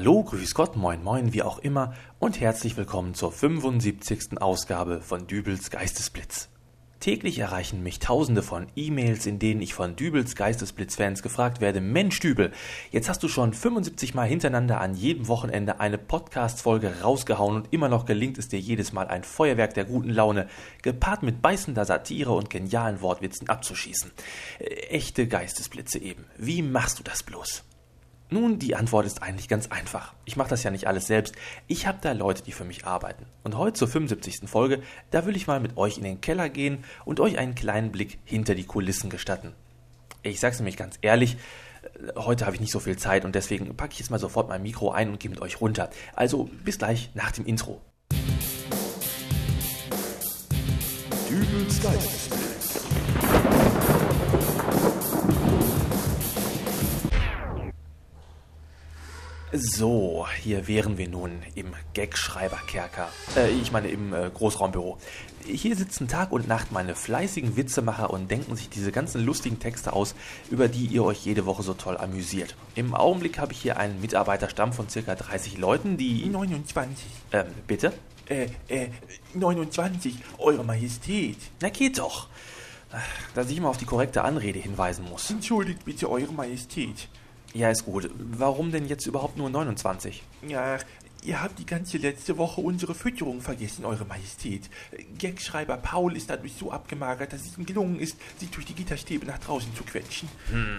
Hallo, grüß Gott, moin moin, wie auch immer und herzlich willkommen zur 75. Ausgabe von Dübels Geistesblitz. Täglich erreichen mich tausende von E-Mails, in denen ich von Dübels Geistesblitz-Fans gefragt werde, Mensch Dübel, jetzt hast du schon 75 Mal hintereinander an jedem Wochenende eine Podcast-Folge rausgehauen und immer noch gelingt es dir jedes Mal ein Feuerwerk der guten Laune, gepaart mit beißender Satire und genialen Wortwitzen abzuschießen. Äh, echte Geistesblitze eben. Wie machst du das bloß? Nun, die Antwort ist eigentlich ganz einfach. Ich mache das ja nicht alles selbst. Ich habe da Leute, die für mich arbeiten. Und heute zur 75. Folge, da will ich mal mit euch in den Keller gehen und euch einen kleinen Blick hinter die Kulissen gestatten. Ich sag's nämlich ganz ehrlich, äh, heute habe ich nicht so viel Zeit und deswegen packe ich jetzt mal sofort mein Mikro ein und gehe mit euch runter. Also bis gleich nach dem Intro. Dübels Geistesblitz. So, hier wären wir nun im Gagschreiberkerker. Äh, ich meine im äh, Großraumbüro. Hier sitzen Tag und Nacht meine fleißigen Witzemacher und denken sich diese ganzen lustigen Texte aus, über die ihr euch jede Woche so toll amüsiert. Im Augenblick habe ich hier einen Mitarbeiterstamm von circa 30 Leuten, die... 29. Ähm, bitte? Äh, äh, 29, Eure Majestät. Na geht doch. Dass ich immer auf die korrekte Anrede hinweisen muss. Entschuldigt bitte Eure Majestät. Ja, ist gut. Warum denn jetzt überhaupt nur 29? Ja, ihr habt die ganze letzte Woche unsere Fütterung vergessen, Eure Majestät. Gagschreiber Paul ist dadurch so abgemagert, dass es ihm gelungen ist, sich durch die Gitterstäbe nach draußen zu quetschen. Hm.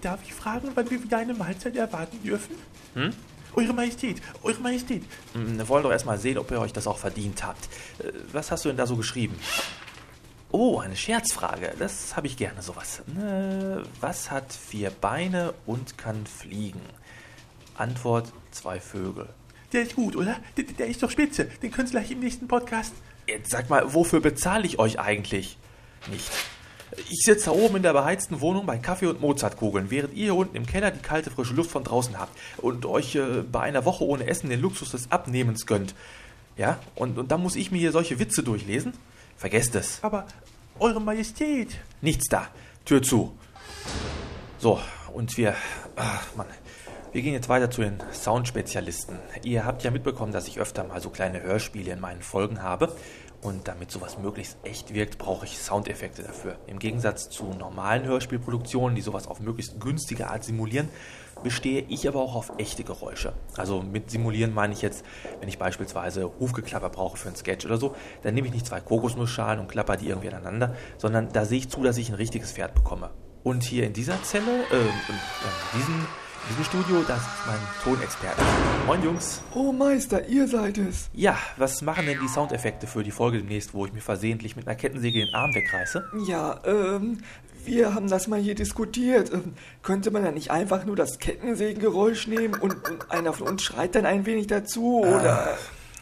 Darf ich fragen, wann wir wieder eine Mahlzeit erwarten dürfen? Hm? Eure Majestät, Eure Majestät. Hm, Wir wollen doch erstmal sehen, ob ihr euch das auch verdient habt. Äh, Was hast du denn da so geschrieben? Oh, eine Scherzfrage. Das habe ich gerne sowas. Äh, Was hat vier Beine und kann fliegen? Antwort: zwei Vögel. Der ist gut, oder? Der, der ist doch spitze. Den können Sie gleich im nächsten Podcast. Jetzt sag mal, wofür bezahle ich euch eigentlich? Nicht. Ich sitze da oben in der beheizten Wohnung bei Kaffee und Mozartkugeln, während ihr hier unten im Keller die kalte, frische Luft von draußen habt und euch äh, bei einer Woche ohne Essen den Luxus des Abnehmens gönnt. Ja? Und, und dann muss ich mir hier solche Witze durchlesen? Vergesst es. Aber Eure Majestät. Nichts da. Tür zu. So, und wir. Ach, Mann. Wir gehen jetzt weiter zu den Soundspezialisten. Ihr habt ja mitbekommen, dass ich öfter mal so kleine Hörspiele in meinen Folgen habe. Und damit sowas möglichst echt wirkt, brauche ich Soundeffekte dafür. Im Gegensatz zu normalen Hörspielproduktionen, die sowas auf möglichst günstige Art simulieren, bestehe ich aber auch auf echte Geräusche. Also mit simulieren meine ich jetzt, wenn ich beispielsweise Hufgeklapper brauche für einen Sketch oder so, dann nehme ich nicht zwei Kokosnussschalen und klapper die irgendwie aneinander, sondern da sehe ich zu, dass ich ein richtiges Pferd bekomme. Und hier in dieser Zelle, äh, in, in, diesem, in diesem Studio, das ist mein Tonexperte. Moin Jungs. Oh Meister, ihr seid es. Ja, was machen denn die Soundeffekte für die Folge demnächst, wo ich mir versehentlich mit einer Kettensäge den Arm wegreiße? Ja, ähm, wir haben das mal hier diskutiert. Ähm, könnte man da nicht einfach nur das Kettensägengeräusch nehmen und, und einer von uns schreit dann ein wenig dazu, oder?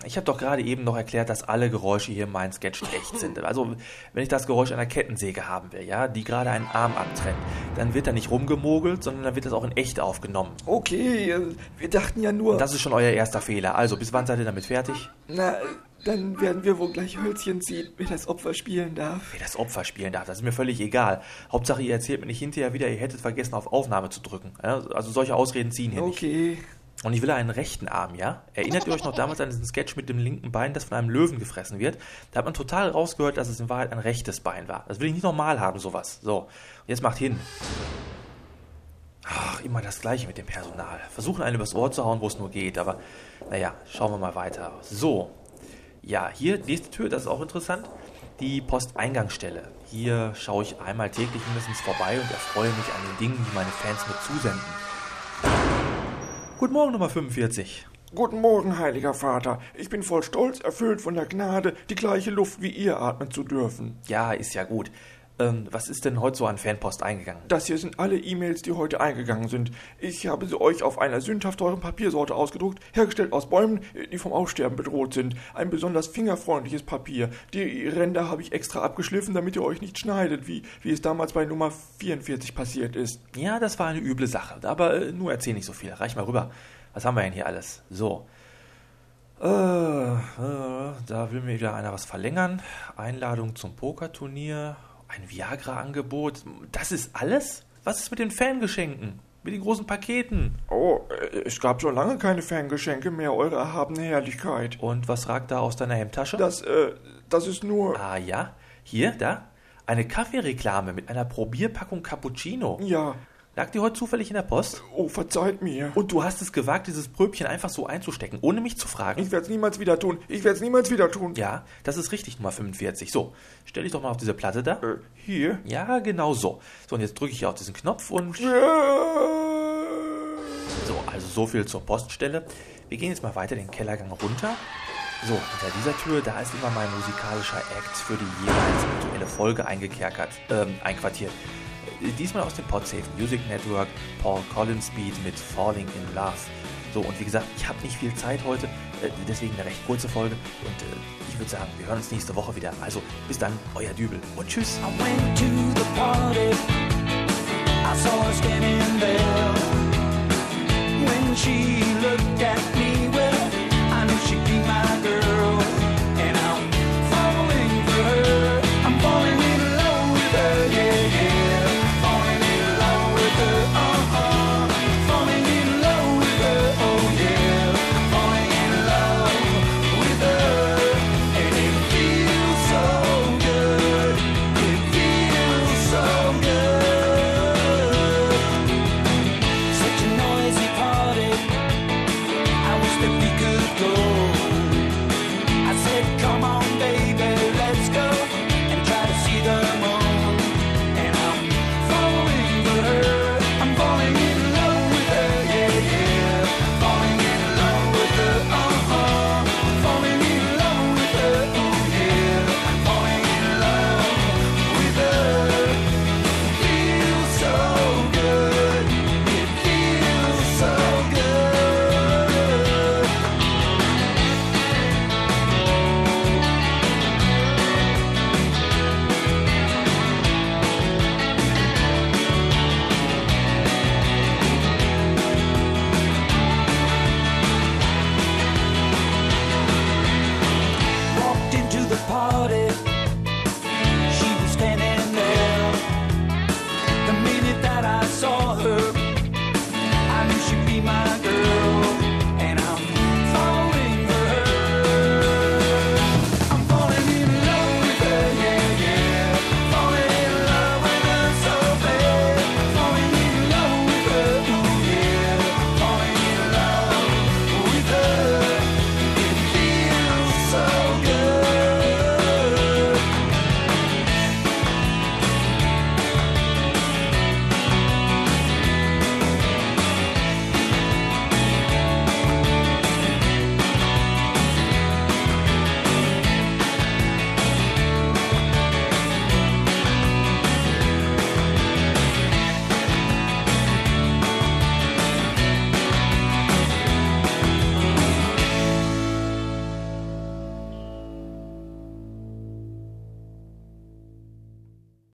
Ich habe doch gerade eben noch erklärt, dass alle Geräusche hier in meinem Sketch echt sind. Also, wenn ich das Geräusch einer Kettensäge haben will, ja, die gerade einen Arm abtrennt, dann wird da nicht rumgemogelt, sondern dann wird das auch in echt aufgenommen. Okay, äh, wir dachten ja nur. Das ist schon euer erster Fehler. Also, bis wann seid ihr damit fertig? na, dann werden wir wohl gleich Hölzchen ziehen, wer das Opfer spielen darf. Wer das Opfer spielen darf, das ist mir völlig egal. Hauptsache, ihr erzählt mir nicht hinterher wieder, ihr hättet vergessen, auf Aufnahme zu drücken. Also, solche Ausreden ziehen hier nicht. Okay. Und ich will einen rechten Arm, ja? Erinnert ihr euch noch damals an diesen Sketch mit dem linken Bein, das von einem Löwen gefressen wird? Da hat man total rausgehört, dass es in Wahrheit ein rechtes Bein war. Das will ich nicht normal haben, sowas. So, jetzt macht hin. Ach, immer das Gleiche mit dem Personal. Versuchen einen übers Ohr zu hauen, wo es nur geht, aber naja, schauen wir mal weiter. So, ja, hier, nächste Tür, das ist auch interessant. Die Posteingangsstelle. Hier schaue ich einmal täglich mindestens vorbei und erfreue mich an den Dingen, die meine Fans mir zusenden. Guten Morgen, Nummer 45. Guten Morgen, heiliger Vater. Ich bin voll Stolz, erfüllt von der Gnade, die gleiche Luft wie ihr atmen zu dürfen. Ja, ist ja gut. Ähm, was ist denn heute so an Fanpost eingegangen? Das hier sind alle E-Mails, die heute eingegangen sind. Ich habe sie euch auf einer sündhaft teuren Papiersorte ausgedruckt, hergestellt aus Bäumen, die vom Aussterben bedroht sind. Ein besonders fingerfreundliches Papier. Die Ränder habe ich extra abgeschliffen, damit ihr euch nicht schneidet, wie, wie es damals bei Nummer 44 passiert ist. Ja, das war eine üble Sache. Aber äh, nur erzähl nicht so viel. Reich mal rüber. Was haben wir denn hier alles? So. Äh, äh, da will mir wieder einer was verlängern. Einladung zum Pokerturnier. Ein Viagra-Angebot. Das ist alles? Was ist mit den Fangeschenken? Mit den großen Paketen. Oh, äh, es gab schon lange keine Ferngeschenke mehr, eure erhabene Herrlichkeit. Und was ragt da aus deiner Hemdtasche? Das, äh, das ist nur. ah ja, hier, da. Eine Kaffeereklame mit einer Probierpackung Cappuccino. Ja. Lag die heute zufällig in der Post? Oh, verzeiht mir. Und du hast es gewagt, dieses Pröbchen einfach so einzustecken, ohne mich zu fragen? Ich werde es niemals wieder tun. Ich werde es niemals wieder tun. Ja, das ist richtig, Nummer 45. So, stell dich doch mal auf diese Platte da. Äh, hier. Ja, genau so. So, und jetzt drücke ich hier auf diesen Knopf und... Ja. So, also so viel zur Poststelle. Wir gehen jetzt mal weiter den Kellergang runter. So, hinter dieser Tür, da ist immer mein musikalischer Act für die jeweils aktuelle Folge eingekerkert, ähm, einquartiert. Diesmal aus dem Podsafe Music Network, Paul Collins Beat mit Falling in Love. So, und wie gesagt, ich habe nicht viel Zeit heute, äh, deswegen eine recht kurze Folge. Und äh, ich würde sagen, wir hören uns nächste Woche wieder. Also, bis dann, euer Dübel und tschüss. She looked